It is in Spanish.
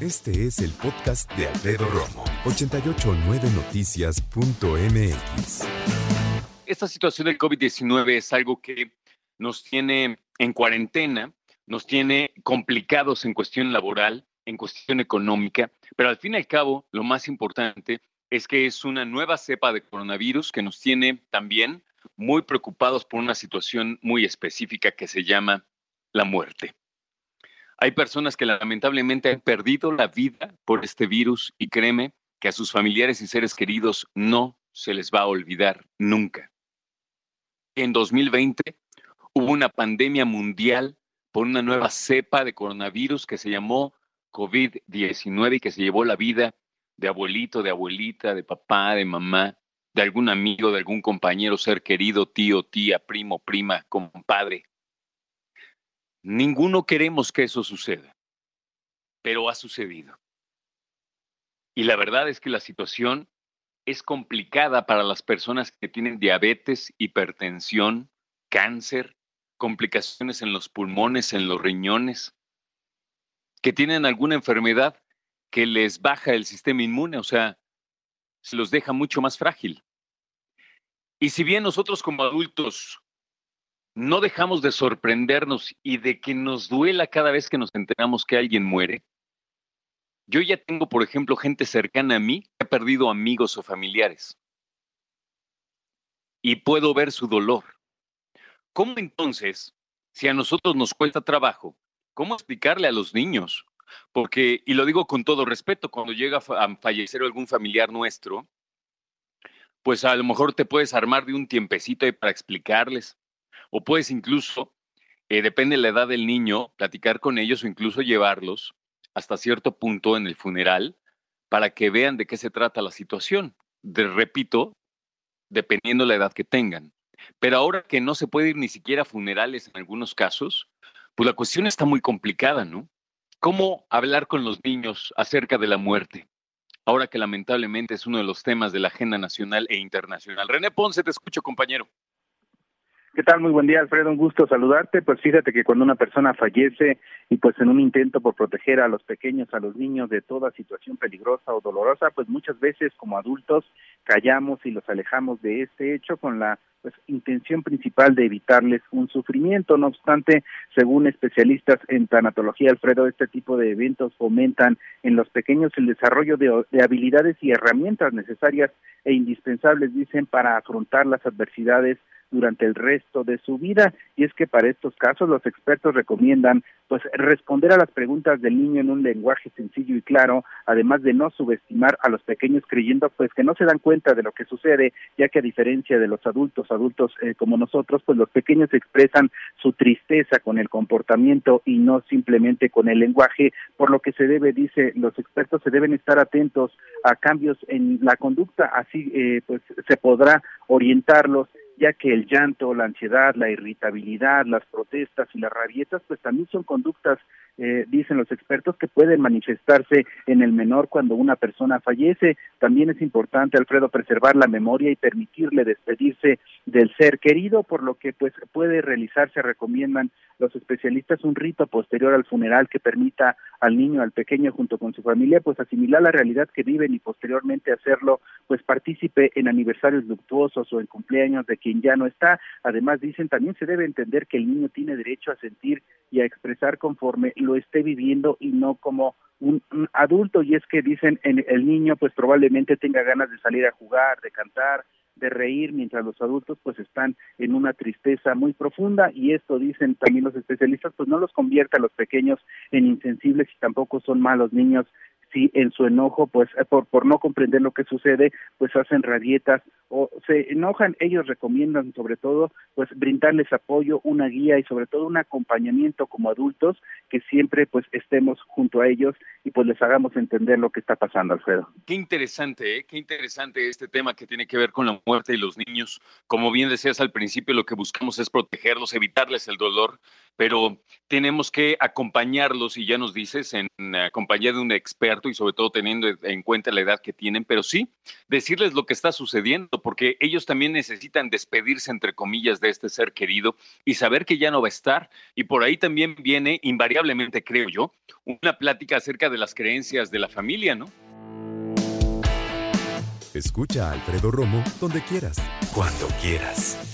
Este es el podcast de Alfredo Romo. 889noticias.mx Esta situación del COVID-19 es algo que nos tiene en cuarentena, nos tiene complicados en cuestión laboral, en cuestión económica, pero al fin y al cabo, lo más importante es que es una nueva cepa de coronavirus que nos tiene también muy preocupados por una situación muy específica que se llama la muerte. Hay personas que lamentablemente han perdido la vida por este virus y créeme que a sus familiares y seres queridos no se les va a olvidar nunca. En 2020 hubo una pandemia mundial por una nueva cepa de coronavirus que se llamó COVID-19 y que se llevó la vida de abuelito, de abuelita, de papá, de mamá, de algún amigo, de algún compañero, ser querido, tío, tía, primo, prima, compadre. Ninguno queremos que eso suceda, pero ha sucedido. Y la verdad es que la situación es complicada para las personas que tienen diabetes, hipertensión, cáncer, complicaciones en los pulmones, en los riñones, que tienen alguna enfermedad que les baja el sistema inmune, o sea, se los deja mucho más frágil. Y si bien nosotros como adultos no dejamos de sorprendernos y de que nos duela cada vez que nos enteramos que alguien muere, yo ya tengo, por ejemplo, gente cercana a mí que ha perdido amigos o familiares. Y puedo ver su dolor. ¿Cómo entonces, si a nosotros nos cuesta trabajo, cómo explicarle a los niños? Porque, y lo digo con todo respeto, cuando llega a fallecer algún familiar nuestro, pues a lo mejor te puedes armar de un tiempecito ahí para explicarles, o puedes incluso, eh, depende de la edad del niño, platicar con ellos o incluso llevarlos hasta cierto punto en el funeral para que vean de qué se trata la situación. De, repito, dependiendo la edad que tengan. Pero ahora que no se puede ir ni siquiera a funerales en algunos casos, pues la cuestión está muy complicada, ¿no? ¿Cómo hablar con los niños acerca de la muerte? Ahora que lamentablemente es uno de los temas de la agenda nacional e internacional. René Ponce, te escucho, compañero. ¿Qué tal? Muy buen día, Alfredo. Un gusto saludarte. Pues fíjate que cuando una persona fallece y pues en un intento por proteger a los pequeños, a los niños de toda situación peligrosa o dolorosa, pues muchas veces como adultos callamos y los alejamos de este hecho con la pues intención principal de evitarles un sufrimiento. No obstante, según especialistas en tanatología, Alfredo, este tipo de eventos fomentan en los pequeños el desarrollo de, de habilidades y herramientas necesarias e indispensables, dicen, para afrontar las adversidades durante el resto de su vida. Y es que para estos casos los expertos recomiendan pues responder a las preguntas del niño en un lenguaje sencillo y claro, además de no subestimar a los pequeños creyendo pues que no se dan cuenta de lo que sucede, ya que a diferencia de los adultos, adultos eh, como nosotros, pues los pequeños expresan su tristeza con el comportamiento y no simplemente con el lenguaje, por lo que se debe, dice, los expertos se deben estar atentos a cambios en la conducta, así eh, pues se podrá orientarlos ya que el llanto, la ansiedad, la irritabilidad, las protestas y las rabietas, pues también son conductas, eh, dicen los expertos, que pueden manifestarse en el menor cuando una persona fallece. También es importante, Alfredo, preservar la memoria y permitirle despedirse del ser querido, por lo que pues puede realizarse, recomiendan los especialistas, un rito posterior al funeral que permita al niño, al pequeño, junto con su familia, pues asimilar la realidad que viven y posteriormente hacerlo, pues partícipe en aniversarios luctuosos o en cumpleaños de quien ya no está. Además, dicen, también se debe entender que el niño tiene derecho a sentir y a expresar conforme lo esté viviendo y no como un, adulto. Y es que dicen, el niño pues probablemente tenga ganas de salir a jugar, de cantar, de reír mientras los adultos pues están en una tristeza muy profunda y esto dicen también los especialistas pues no los convierte a los pequeños en insensibles y tampoco son malos niños si en su enojo, pues eh, por, por no comprender lo que sucede, pues hacen rabietas o se enojan, ellos recomiendan sobre todo, pues brindarles apoyo, una guía y sobre todo un acompañamiento como adultos que siempre pues estemos junto a ellos y pues les hagamos entender lo que está pasando, Alfredo. Qué interesante, ¿eh? qué interesante este tema que tiene que ver con la muerte y los niños. Como bien decías al principio, lo que buscamos es protegerlos, evitarles el dolor, pero tenemos que acompañarlos y ya nos dices en compañía de un experto y sobre todo teniendo en cuenta la edad que tienen, pero sí decirles lo que está sucediendo, porque ellos también necesitan despedirse, entre comillas, de este ser querido y saber que ya no va a estar. Y por ahí también viene, invariablemente creo yo, una plática acerca de las creencias de la familia, ¿no? Escucha a Alfredo Romo donde quieras, cuando quieras.